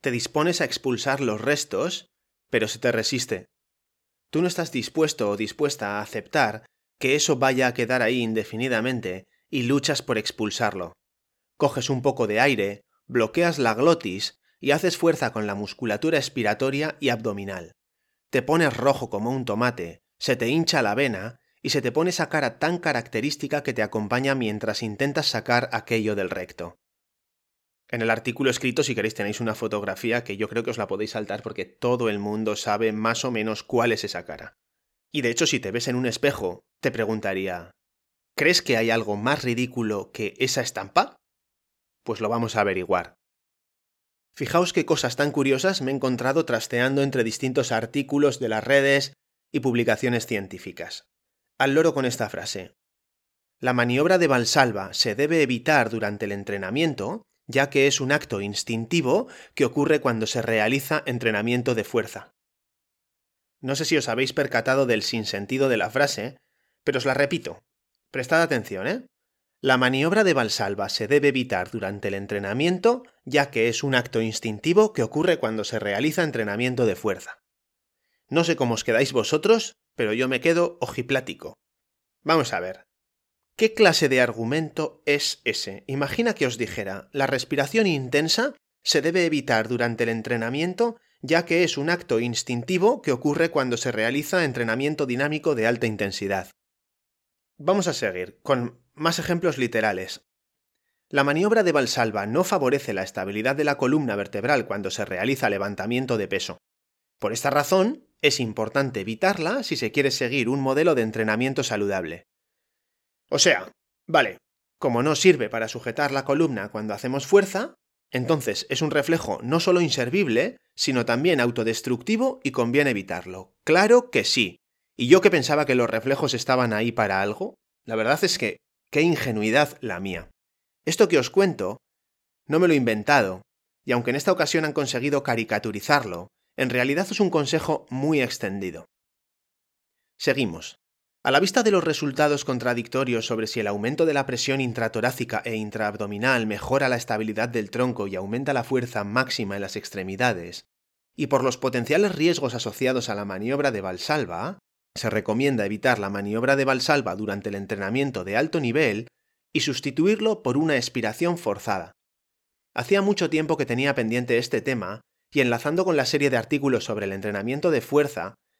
te dispones a expulsar los restos, pero se te resiste. Tú no estás dispuesto o dispuesta a aceptar que eso vaya a quedar ahí indefinidamente y luchas por expulsarlo. Coges un poco de aire, bloqueas la glotis y haces fuerza con la musculatura expiratoria y abdominal. Te pones rojo como un tomate, se te hincha la vena y se te pone esa cara tan característica que te acompaña mientras intentas sacar aquello del recto. En el artículo escrito, si queréis, tenéis una fotografía que yo creo que os la podéis saltar porque todo el mundo sabe más o menos cuál es esa cara. Y de hecho, si te ves en un espejo, te preguntaría, ¿crees que hay algo más ridículo que esa estampa? Pues lo vamos a averiguar. Fijaos qué cosas tan curiosas me he encontrado trasteando entre distintos artículos de las redes y publicaciones científicas. Al loro con esta frase. La maniobra de Valsalva se debe evitar durante el entrenamiento, ya que es un acto instintivo que ocurre cuando se realiza entrenamiento de fuerza. No sé si os habéis percatado del sinsentido de la frase, pero os la repito. Prestad atención, ¿eh? La maniobra de Valsalva se debe evitar durante el entrenamiento, ya que es un acto instintivo que ocurre cuando se realiza entrenamiento de fuerza. No sé cómo os quedáis vosotros, pero yo me quedo ojiplático. Vamos a ver. ¿Qué clase de argumento es ese? Imagina que os dijera, la respiración intensa se debe evitar durante el entrenamiento, ya que es un acto instintivo que ocurre cuando se realiza entrenamiento dinámico de alta intensidad. Vamos a seguir con más ejemplos literales. La maniobra de Valsalva no favorece la estabilidad de la columna vertebral cuando se realiza levantamiento de peso. Por esta razón, es importante evitarla si se quiere seguir un modelo de entrenamiento saludable. O sea, vale, como no sirve para sujetar la columna cuando hacemos fuerza, entonces es un reflejo no solo inservible, sino también autodestructivo y conviene evitarlo. Claro que sí, y yo que pensaba que los reflejos estaban ahí para algo, la verdad es que qué ingenuidad la mía. Esto que os cuento, no me lo he inventado, y aunque en esta ocasión han conseguido caricaturizarlo, en realidad es un consejo muy extendido. Seguimos. A la vista de los resultados contradictorios sobre si el aumento de la presión intratorácica e intraabdominal mejora la estabilidad del tronco y aumenta la fuerza máxima en las extremidades, y por los potenciales riesgos asociados a la maniobra de Valsalva, se recomienda evitar la maniobra de Valsalva durante el entrenamiento de alto nivel y sustituirlo por una expiración forzada. Hacía mucho tiempo que tenía pendiente este tema, y enlazando con la serie de artículos sobre el entrenamiento de fuerza,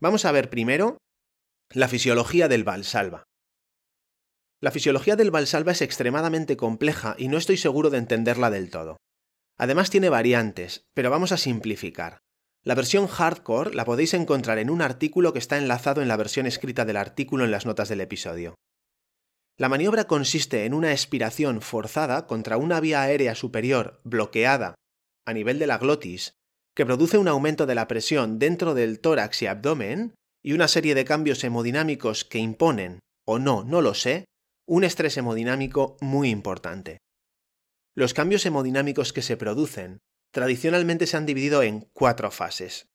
Vamos a ver primero la fisiología del valsalva. La fisiología del valsalva es extremadamente compleja y no estoy seguro de entenderla del todo. Además tiene variantes, pero vamos a simplificar. La versión hardcore la podéis encontrar en un artículo que está enlazado en la versión escrita del artículo en las notas del episodio. La maniobra consiste en una expiración forzada contra una vía aérea superior bloqueada a nivel de la glotis que produce un aumento de la presión dentro del tórax y abdomen y una serie de cambios hemodinámicos que imponen, o no, no lo sé, un estrés hemodinámico muy importante. Los cambios hemodinámicos que se producen tradicionalmente se han dividido en cuatro fases.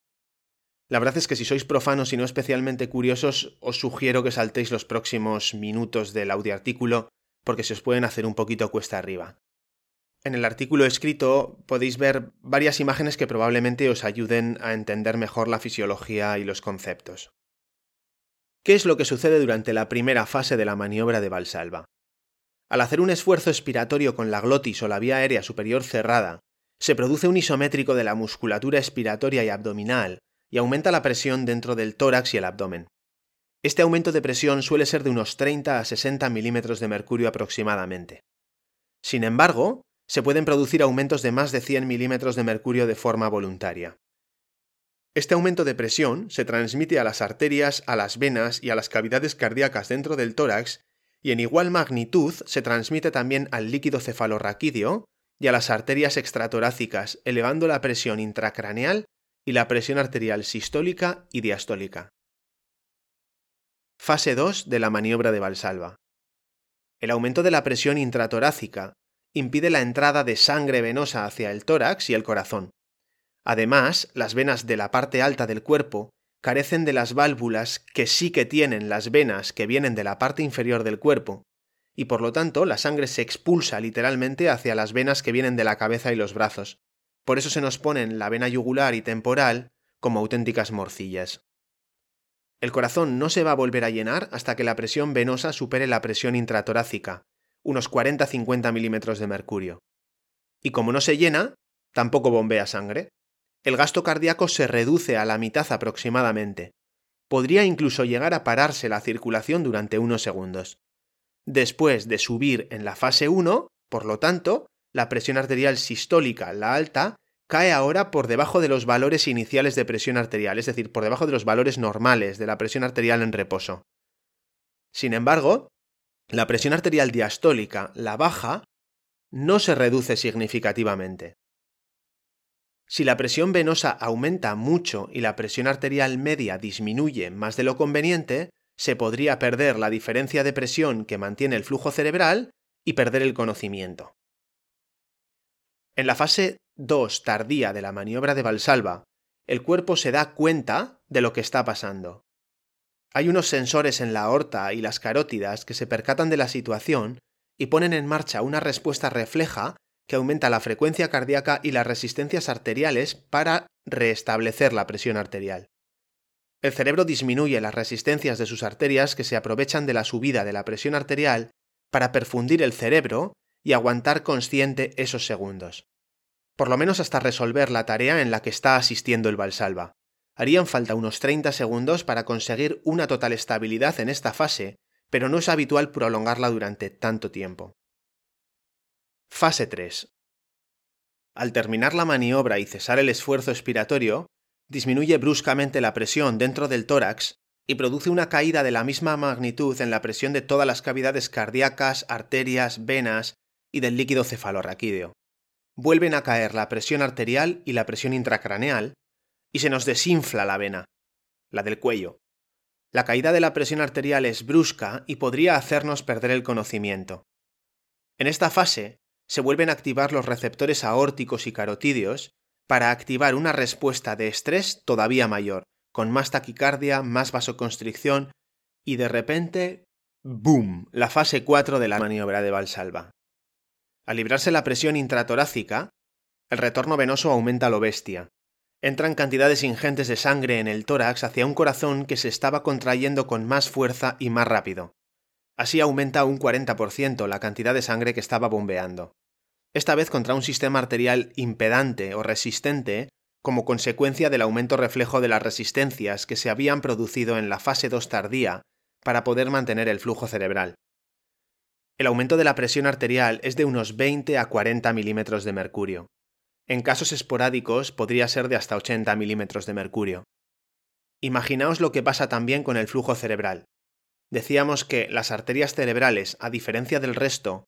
La verdad es que si sois profanos y no especialmente curiosos, os sugiero que saltéis los próximos minutos del audioartículo porque se os pueden hacer un poquito cuesta arriba. En el artículo escrito podéis ver varias imágenes que probablemente os ayuden a entender mejor la fisiología y los conceptos. ¿Qué es lo que sucede durante la primera fase de la maniobra de Valsalva? Al hacer un esfuerzo expiratorio con la glotis o la vía aérea superior cerrada, se produce un isométrico de la musculatura expiratoria y abdominal y aumenta la presión dentro del tórax y el abdomen. Este aumento de presión suele ser de unos 30 a 60 milímetros de mercurio aproximadamente. Sin embargo, se pueden producir aumentos de más de 100 milímetros de mercurio de forma voluntaria. Este aumento de presión se transmite a las arterias, a las venas y a las cavidades cardíacas dentro del tórax y en igual magnitud se transmite también al líquido cefalorraquídeo y a las arterias extratorácicas, elevando la presión intracraneal y la presión arterial sistólica y diastólica. Fase 2 de la maniobra de Valsalva. El aumento de la presión intratorácica impide la entrada de sangre venosa hacia el tórax y el corazón. Además, las venas de la parte alta del cuerpo carecen de las válvulas que sí que tienen las venas que vienen de la parte inferior del cuerpo, y por lo tanto la sangre se expulsa literalmente hacia las venas que vienen de la cabeza y los brazos. Por eso se nos ponen la vena yugular y temporal como auténticas morcillas. El corazón no se va a volver a llenar hasta que la presión venosa supere la presión intratorácica, unos 40-50 milímetros de mercurio. Y como no se llena, tampoco bombea sangre. El gasto cardíaco se reduce a la mitad aproximadamente. Podría incluso llegar a pararse la circulación durante unos segundos. Después de subir en la fase 1, por lo tanto, la presión arterial sistólica, la alta, cae ahora por debajo de los valores iniciales de presión arterial, es decir, por debajo de los valores normales de la presión arterial en reposo. Sin embargo, la presión arterial diastólica, la baja, no se reduce significativamente. Si la presión venosa aumenta mucho y la presión arterial media disminuye más de lo conveniente, se podría perder la diferencia de presión que mantiene el flujo cerebral y perder el conocimiento. En la fase 2 tardía de la maniobra de Valsalva, el cuerpo se da cuenta de lo que está pasando. Hay unos sensores en la aorta y las carótidas que se percatan de la situación y ponen en marcha una respuesta refleja que aumenta la frecuencia cardíaca y las resistencias arteriales para restablecer la presión arterial. El cerebro disminuye las resistencias de sus arterias que se aprovechan de la subida de la presión arterial para perfundir el cerebro y aguantar consciente esos segundos. Por lo menos hasta resolver la tarea en la que está asistiendo el Valsalva. Harían falta unos 30 segundos para conseguir una total estabilidad en esta fase, pero no es habitual prolongarla durante tanto tiempo. Fase 3. Al terminar la maniobra y cesar el esfuerzo expiratorio, disminuye bruscamente la presión dentro del tórax y produce una caída de la misma magnitud en la presión de todas las cavidades cardíacas, arterias, venas y del líquido cefalorraquídeo. Vuelven a caer la presión arterial y la presión intracraneal, y se nos desinfla la vena, la del cuello. La caída de la presión arterial es brusca y podría hacernos perder el conocimiento. En esta fase se vuelven a activar los receptores aórticos y carotídeos para activar una respuesta de estrés todavía mayor, con más taquicardia, más vasoconstricción y de repente ¡boom! la fase 4 de la maniobra de Valsalva. Al librarse la presión intratorácica, el retorno venoso aumenta lo bestia. Entran cantidades ingentes de sangre en el tórax hacia un corazón que se estaba contrayendo con más fuerza y más rápido. Así aumenta un 40% la cantidad de sangre que estaba bombeando. Esta vez contra un sistema arterial impedante o resistente como consecuencia del aumento reflejo de las resistencias que se habían producido en la fase 2 tardía para poder mantener el flujo cerebral. El aumento de la presión arterial es de unos 20 a 40 milímetros de mercurio. En casos esporádicos podría ser de hasta 80 milímetros de mercurio. Imaginaos lo que pasa también con el flujo cerebral. Decíamos que las arterias cerebrales, a diferencia del resto,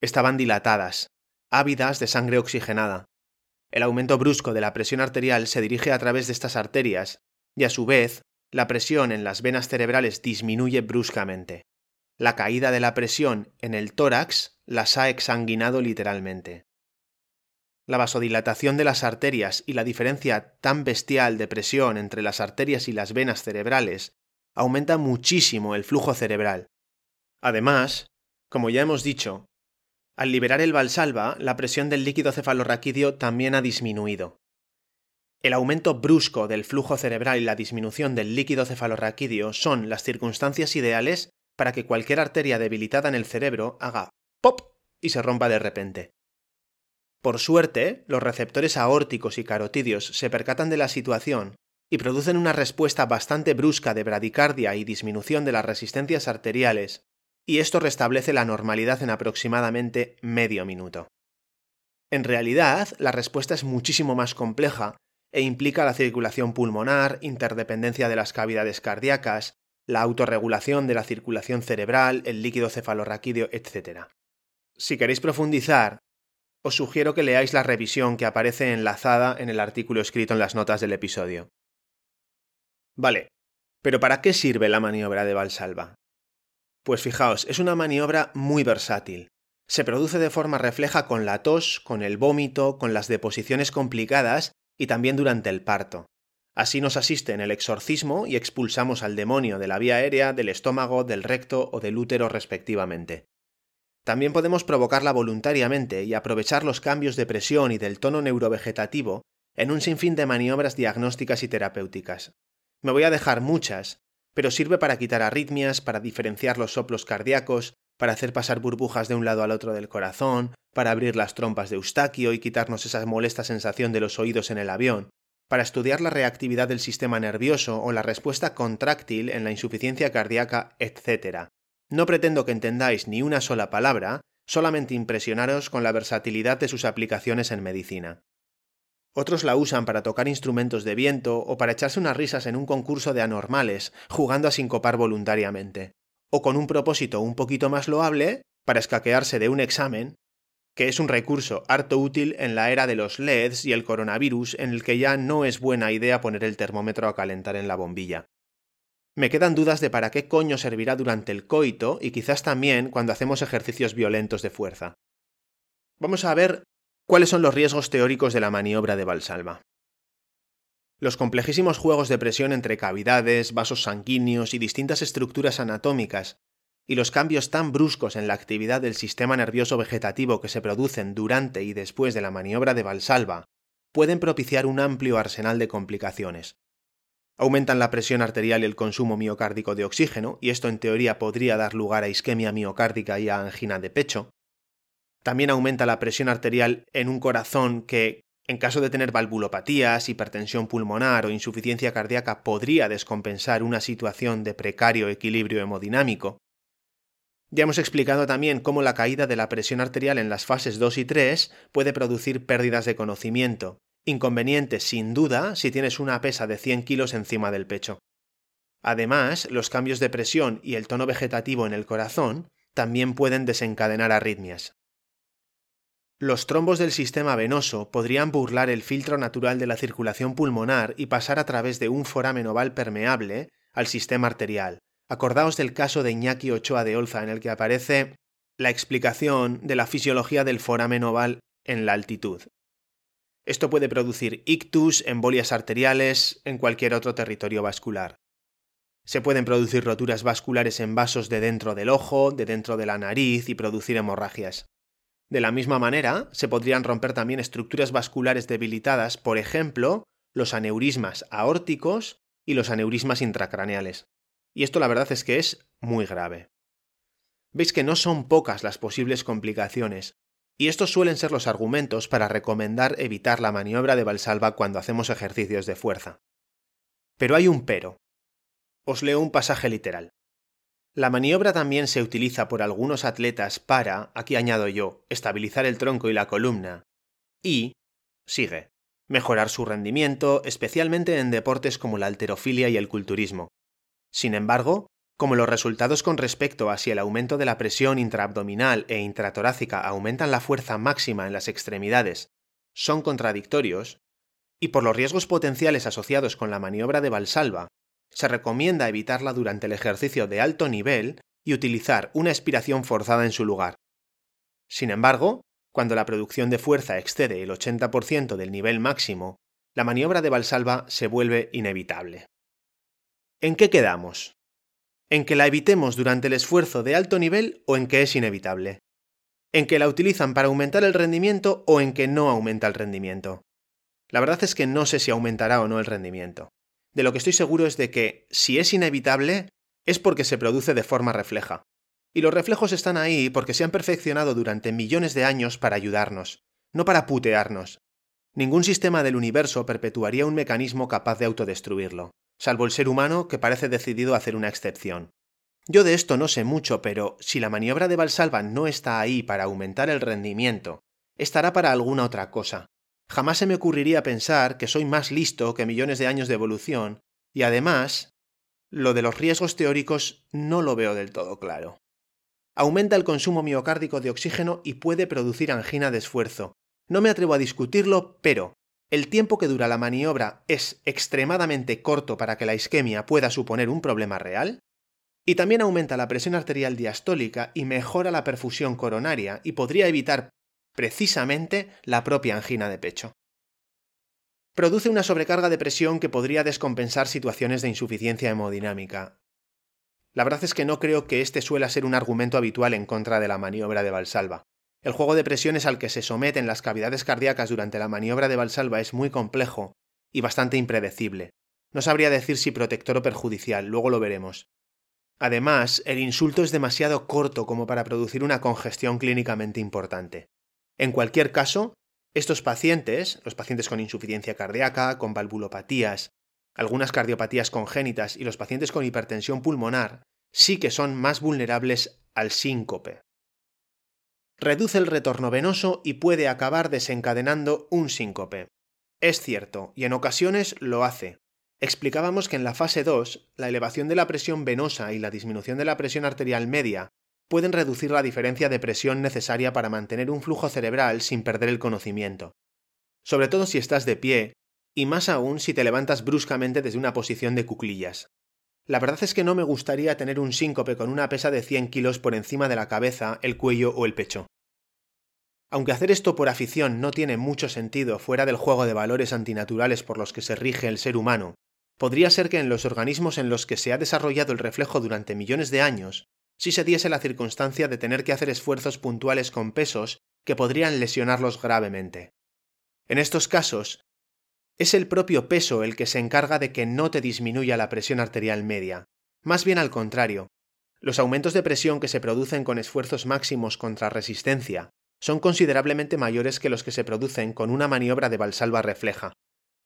estaban dilatadas, ávidas de sangre oxigenada. El aumento brusco de la presión arterial se dirige a través de estas arterias, y a su vez, la presión en las venas cerebrales disminuye bruscamente. La caída de la presión en el tórax las ha exsanguinado literalmente. La vasodilatación de las arterias y la diferencia tan bestial de presión entre las arterias y las venas cerebrales aumenta muchísimo el flujo cerebral. Además, como ya hemos dicho, al liberar el valsalva, la presión del líquido cefalorraquídeo también ha disminuido. El aumento brusco del flujo cerebral y la disminución del líquido cefalorraquídeo son las circunstancias ideales para que cualquier arteria debilitada en el cerebro haga pop y se rompa de repente. Por suerte, los receptores aórticos y carotídeos se percatan de la situación y producen una respuesta bastante brusca de bradicardia y disminución de las resistencias arteriales, y esto restablece la normalidad en aproximadamente medio minuto. En realidad, la respuesta es muchísimo más compleja e implica la circulación pulmonar, interdependencia de las cavidades cardíacas, la autorregulación de la circulación cerebral, el líquido cefalorraquídeo, etc. Si queréis profundizar, os sugiero que leáis la revisión que aparece enlazada en el artículo escrito en las notas del episodio. Vale, pero ¿para qué sirve la maniobra de Valsalva? Pues fijaos, es una maniobra muy versátil. Se produce de forma refleja con la tos, con el vómito, con las deposiciones complicadas y también durante el parto. Así nos asiste en el exorcismo y expulsamos al demonio de la vía aérea, del estómago, del recto o del útero respectivamente. También podemos provocarla voluntariamente y aprovechar los cambios de presión y del tono neurovegetativo en un sinfín de maniobras diagnósticas y terapéuticas. Me voy a dejar muchas, pero sirve para quitar arritmias, para diferenciar los soplos cardíacos, para hacer pasar burbujas de un lado al otro del corazón, para abrir las trompas de Eustaquio y quitarnos esa molesta sensación de los oídos en el avión, para estudiar la reactividad del sistema nervioso o la respuesta contráctil en la insuficiencia cardíaca, etc. No pretendo que entendáis ni una sola palabra, solamente impresionaros con la versatilidad de sus aplicaciones en medicina. Otros la usan para tocar instrumentos de viento o para echarse unas risas en un concurso de anormales, jugando a sincopar voluntariamente. O con un propósito un poquito más loable, para escaquearse de un examen que es un recurso harto útil en la era de los LEDs y el coronavirus en el que ya no es buena idea poner el termómetro a calentar en la bombilla. Me quedan dudas de para qué coño servirá durante el coito y quizás también cuando hacemos ejercicios violentos de fuerza. Vamos a ver cuáles son los riesgos teóricos de la maniobra de Valsalva. Los complejísimos juegos de presión entre cavidades, vasos sanguíneos y distintas estructuras anatómicas y los cambios tan bruscos en la actividad del sistema nervioso vegetativo que se producen durante y después de la maniobra de Valsalva pueden propiciar un amplio arsenal de complicaciones. Aumentan la presión arterial y el consumo miocárdico de oxígeno, y esto en teoría podría dar lugar a isquemia miocárdica y a angina de pecho. También aumenta la presión arterial en un corazón que, en caso de tener valvulopatías, hipertensión pulmonar o insuficiencia cardíaca, podría descompensar una situación de precario equilibrio hemodinámico. Ya hemos explicado también cómo la caída de la presión arterial en las fases 2 y 3 puede producir pérdidas de conocimiento, inconveniente sin duda si tienes una pesa de 100 kilos encima del pecho. Además, los cambios de presión y el tono vegetativo en el corazón también pueden desencadenar arritmias. Los trombos del sistema venoso podrían burlar el filtro natural de la circulación pulmonar y pasar a través de un foramen oval permeable al sistema arterial, Acordaos del caso de Iñaki Ochoa de Olza, en el que aparece la explicación de la fisiología del foramen oval en la altitud. Esto puede producir ictus, embolias arteriales en cualquier otro territorio vascular. Se pueden producir roturas vasculares en vasos de dentro del ojo, de dentro de la nariz y producir hemorragias. De la misma manera, se podrían romper también estructuras vasculares debilitadas, por ejemplo, los aneurismas aórticos y los aneurismas intracraneales. Y esto la verdad es que es muy grave. Veis que no son pocas las posibles complicaciones, y estos suelen ser los argumentos para recomendar evitar la maniobra de Valsalva cuando hacemos ejercicios de fuerza. Pero hay un pero. Os leo un pasaje literal. La maniobra también se utiliza por algunos atletas para, aquí añado yo, estabilizar el tronco y la columna, y, sigue, mejorar su rendimiento, especialmente en deportes como la alterofilia y el culturismo, sin embargo, como los resultados con respecto a si el aumento de la presión intraabdominal e intratorácica aumentan la fuerza máxima en las extremidades son contradictorios, y por los riesgos potenciales asociados con la maniobra de Valsalva, se recomienda evitarla durante el ejercicio de alto nivel y utilizar una expiración forzada en su lugar. Sin embargo, cuando la producción de fuerza excede el 80% del nivel máximo, la maniobra de Valsalva se vuelve inevitable. ¿En qué quedamos? ¿En que la evitemos durante el esfuerzo de alto nivel o en que es inevitable? ¿En que la utilizan para aumentar el rendimiento o en que no aumenta el rendimiento? La verdad es que no sé si aumentará o no el rendimiento. De lo que estoy seguro es de que, si es inevitable, es porque se produce de forma refleja. Y los reflejos están ahí porque se han perfeccionado durante millones de años para ayudarnos, no para putearnos. Ningún sistema del universo perpetuaría un mecanismo capaz de autodestruirlo salvo el ser humano que parece decidido a hacer una excepción. Yo de esto no sé mucho, pero si la maniobra de Valsalva no está ahí para aumentar el rendimiento, estará para alguna otra cosa. Jamás se me ocurriría pensar que soy más listo que millones de años de evolución, y además, lo de los riesgos teóricos no lo veo del todo claro. Aumenta el consumo miocárdico de oxígeno y puede producir angina de esfuerzo. No me atrevo a discutirlo, pero el tiempo que dura la maniobra es extremadamente corto para que la isquemia pueda suponer un problema real, y también aumenta la presión arterial diastólica y mejora la perfusión coronaria y podría evitar precisamente la propia angina de pecho. Produce una sobrecarga de presión que podría descompensar situaciones de insuficiencia hemodinámica. La verdad es que no creo que este suela ser un argumento habitual en contra de la maniobra de Valsalva. El juego de presiones al que se someten las cavidades cardíacas durante la maniobra de Valsalva es muy complejo y bastante impredecible. No sabría decir si protector o perjudicial, luego lo veremos. Además, el insulto es demasiado corto como para producir una congestión clínicamente importante. En cualquier caso, estos pacientes, los pacientes con insuficiencia cardíaca, con valvulopatías, algunas cardiopatías congénitas y los pacientes con hipertensión pulmonar, sí que son más vulnerables al síncope reduce el retorno venoso y puede acabar desencadenando un síncope. Es cierto, y en ocasiones lo hace. Explicábamos que en la fase 2, la elevación de la presión venosa y la disminución de la presión arterial media pueden reducir la diferencia de presión necesaria para mantener un flujo cerebral sin perder el conocimiento. Sobre todo si estás de pie, y más aún si te levantas bruscamente desde una posición de cuclillas. La verdad es que no me gustaría tener un síncope con una pesa de 100 kilos por encima de la cabeza, el cuello o el pecho. Aunque hacer esto por afición no tiene mucho sentido fuera del juego de valores antinaturales por los que se rige el ser humano, podría ser que en los organismos en los que se ha desarrollado el reflejo durante millones de años, si se diese la circunstancia de tener que hacer esfuerzos puntuales con pesos que podrían lesionarlos gravemente. En estos casos, es el propio peso el que se encarga de que no te disminuya la presión arterial media. Más bien al contrario. Los aumentos de presión que se producen con esfuerzos máximos contra resistencia son considerablemente mayores que los que se producen con una maniobra de valsalva refleja.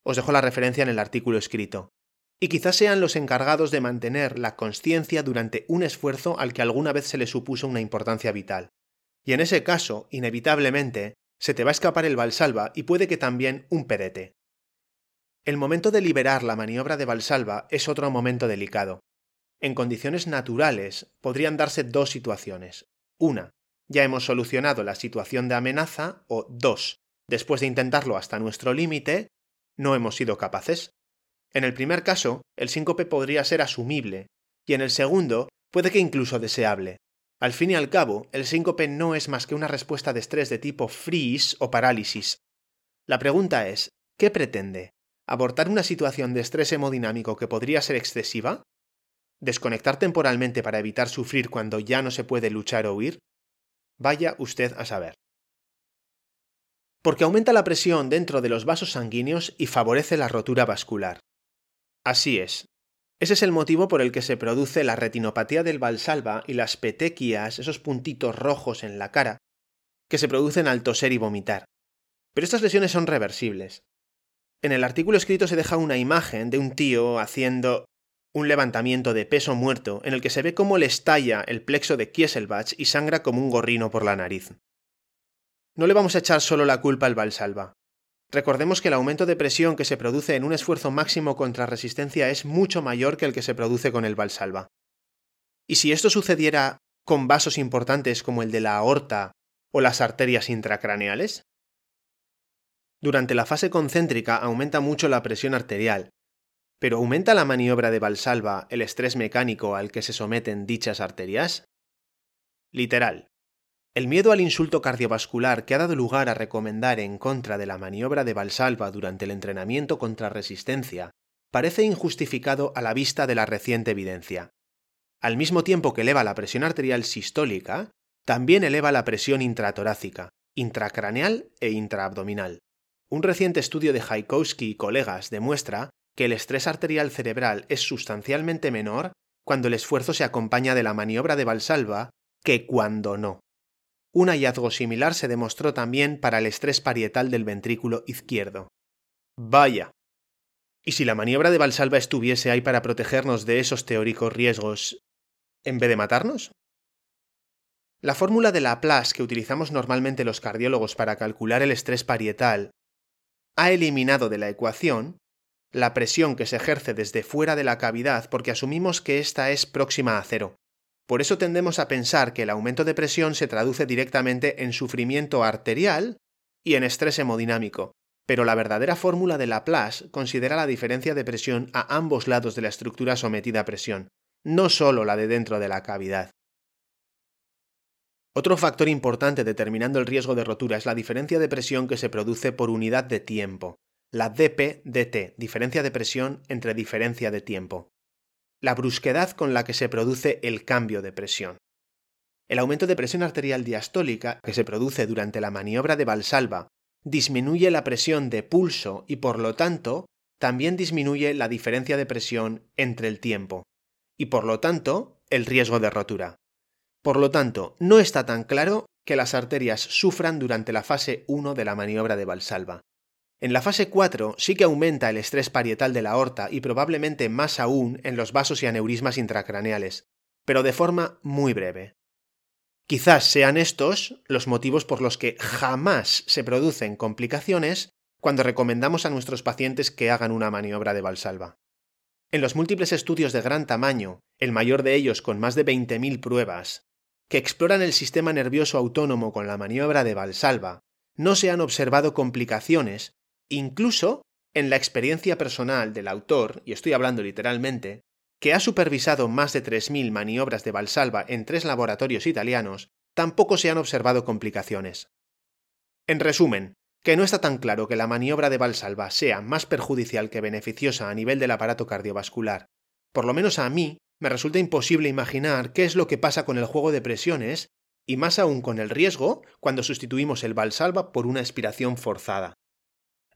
Os dejo la referencia en el artículo escrito. Y quizás sean los encargados de mantener la conciencia durante un esfuerzo al que alguna vez se le supuso una importancia vital. Y en ese caso, inevitablemente, se te va a escapar el valsalva y puede que también un perete. El momento de liberar la maniobra de Valsalva es otro momento delicado. En condiciones naturales podrían darse dos situaciones. Una, ya hemos solucionado la situación de amenaza, o dos, después de intentarlo hasta nuestro límite, no hemos sido capaces. En el primer caso, el síncope podría ser asumible, y en el segundo, puede que incluso deseable. Al fin y al cabo, el síncope no es más que una respuesta de estrés de tipo freeze o parálisis. La pregunta es, ¿qué pretende? ¿Abortar una situación de estrés hemodinámico que podría ser excesiva? ¿Desconectar temporalmente para evitar sufrir cuando ya no se puede luchar o huir? Vaya usted a saber. Porque aumenta la presión dentro de los vasos sanguíneos y favorece la rotura vascular. Así es. Ese es el motivo por el que se produce la retinopatía del valsalva y las petequias, esos puntitos rojos en la cara, que se producen al toser y vomitar. Pero estas lesiones son reversibles. En el artículo escrito se deja una imagen de un tío haciendo un levantamiento de peso muerto en el que se ve cómo le estalla el plexo de Kieselbach y sangra como un gorrino por la nariz. No le vamos a echar solo la culpa al Valsalva. Recordemos que el aumento de presión que se produce en un esfuerzo máximo contra resistencia es mucho mayor que el que se produce con el Valsalva. Y si esto sucediera con vasos importantes como el de la aorta o las arterias intracraneales, durante la fase concéntrica aumenta mucho la presión arterial, pero ¿aumenta la maniobra de Valsalva el estrés mecánico al que se someten dichas arterias? Literal. El miedo al insulto cardiovascular que ha dado lugar a recomendar en contra de la maniobra de Valsalva durante el entrenamiento contra resistencia parece injustificado a la vista de la reciente evidencia. Al mismo tiempo que eleva la presión arterial sistólica, también eleva la presión intratorácica, intracraneal e intraabdominal. Un reciente estudio de Haikowski y colegas demuestra que el estrés arterial cerebral es sustancialmente menor cuando el esfuerzo se acompaña de la maniobra de Valsalva que cuando no. Un hallazgo similar se demostró también para el estrés parietal del ventrículo izquierdo. Vaya. ¿Y si la maniobra de Valsalva estuviese ahí para protegernos de esos teóricos riesgos en vez de matarnos? La fórmula de Laplace que utilizamos normalmente los cardiólogos para calcular el estrés parietal ha eliminado de la ecuación la presión que se ejerce desde fuera de la cavidad porque asumimos que ésta es próxima a cero. Por eso tendemos a pensar que el aumento de presión se traduce directamente en sufrimiento arterial y en estrés hemodinámico, pero la verdadera fórmula de Laplace considera la diferencia de presión a ambos lados de la estructura sometida a presión, no solo la de dentro de la cavidad. Otro factor importante determinando el riesgo de rotura es la diferencia de presión que se produce por unidad de tiempo, la dp-dt, diferencia de presión entre diferencia de tiempo. La brusquedad con la que se produce el cambio de presión. El aumento de presión arterial diastólica que se produce durante la maniobra de Valsalva disminuye la presión de pulso y por lo tanto también disminuye la diferencia de presión entre el tiempo y por lo tanto el riesgo de rotura. Por lo tanto, no está tan claro que las arterias sufran durante la fase 1 de la maniobra de Valsalva. En la fase 4 sí que aumenta el estrés parietal de la aorta y probablemente más aún en los vasos y aneurismas intracraneales, pero de forma muy breve. Quizás sean estos los motivos por los que jamás se producen complicaciones cuando recomendamos a nuestros pacientes que hagan una maniobra de Valsalva. En los múltiples estudios de gran tamaño, el mayor de ellos con más de 20.000 pruebas, que exploran el sistema nervioso autónomo con la maniobra de Valsalva, no se han observado complicaciones, incluso en la experiencia personal del autor, y estoy hablando literalmente, que ha supervisado más de 3.000 maniobras de Valsalva en tres laboratorios italianos, tampoco se han observado complicaciones. En resumen, que no está tan claro que la maniobra de Valsalva sea más perjudicial que beneficiosa a nivel del aparato cardiovascular. Por lo menos a mí me resulta imposible imaginar qué es lo que pasa con el juego de presiones y más aún con el riesgo cuando sustituimos el Valsalva por una expiración forzada.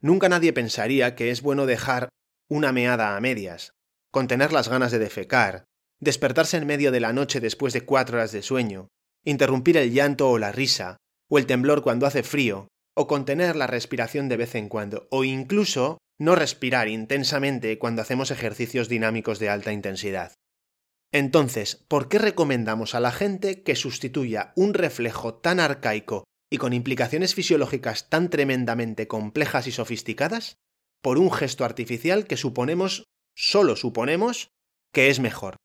Nunca nadie pensaría que es bueno dejar una meada a medias, contener las ganas de defecar, despertarse en medio de la noche después de cuatro horas de sueño, interrumpir el llanto o la risa, o el temblor cuando hace frío, o contener la respiración de vez en cuando, o incluso no respirar intensamente cuando hacemos ejercicios dinámicos de alta intensidad. Entonces, ¿por qué recomendamos a la gente que sustituya un reflejo tan arcaico y con implicaciones fisiológicas tan tremendamente complejas y sofisticadas por un gesto artificial que suponemos, solo suponemos, que es mejor?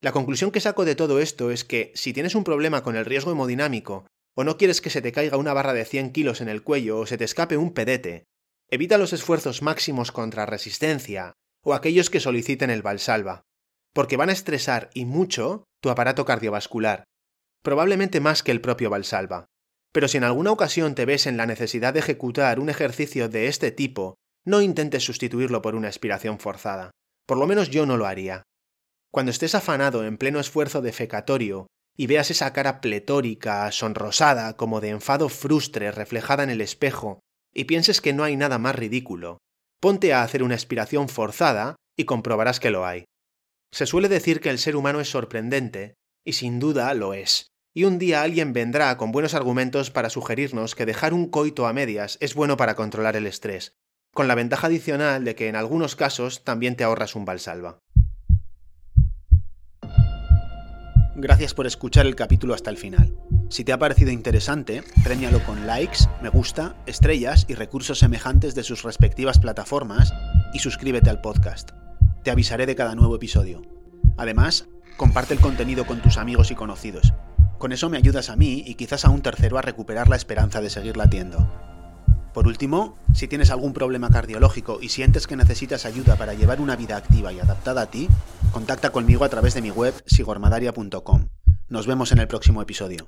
La conclusión que saco de todo esto es que si tienes un problema con el riesgo hemodinámico, o no quieres que se te caiga una barra de 100 kilos en el cuello o se te escape un pedete, evita los esfuerzos máximos contra resistencia o aquellos que soliciten el valsalva porque van a estresar y mucho tu aparato cardiovascular, probablemente más que el propio Valsalva. Pero si en alguna ocasión te ves en la necesidad de ejecutar un ejercicio de este tipo, no intentes sustituirlo por una expiración forzada. Por lo menos yo no lo haría. Cuando estés afanado en pleno esfuerzo defecatorio y veas esa cara pletórica, sonrosada, como de enfado frustre reflejada en el espejo, y pienses que no hay nada más ridículo, ponte a hacer una expiración forzada y comprobarás que lo hay. Se suele decir que el ser humano es sorprendente, y sin duda lo es. Y un día alguien vendrá con buenos argumentos para sugerirnos que dejar un coito a medias es bueno para controlar el estrés, con la ventaja adicional de que en algunos casos también te ahorras un valsalva. Gracias por escuchar el capítulo hasta el final. Si te ha parecido interesante, premialo con likes, me gusta, estrellas y recursos semejantes de sus respectivas plataformas y suscríbete al podcast te avisaré de cada nuevo episodio. Además, comparte el contenido con tus amigos y conocidos. Con eso me ayudas a mí y quizás a un tercero a recuperar la esperanza de seguir latiendo. Por último, si tienes algún problema cardiológico y sientes que necesitas ayuda para llevar una vida activa y adaptada a ti, contacta conmigo a través de mi web sigormadaria.com. Nos vemos en el próximo episodio.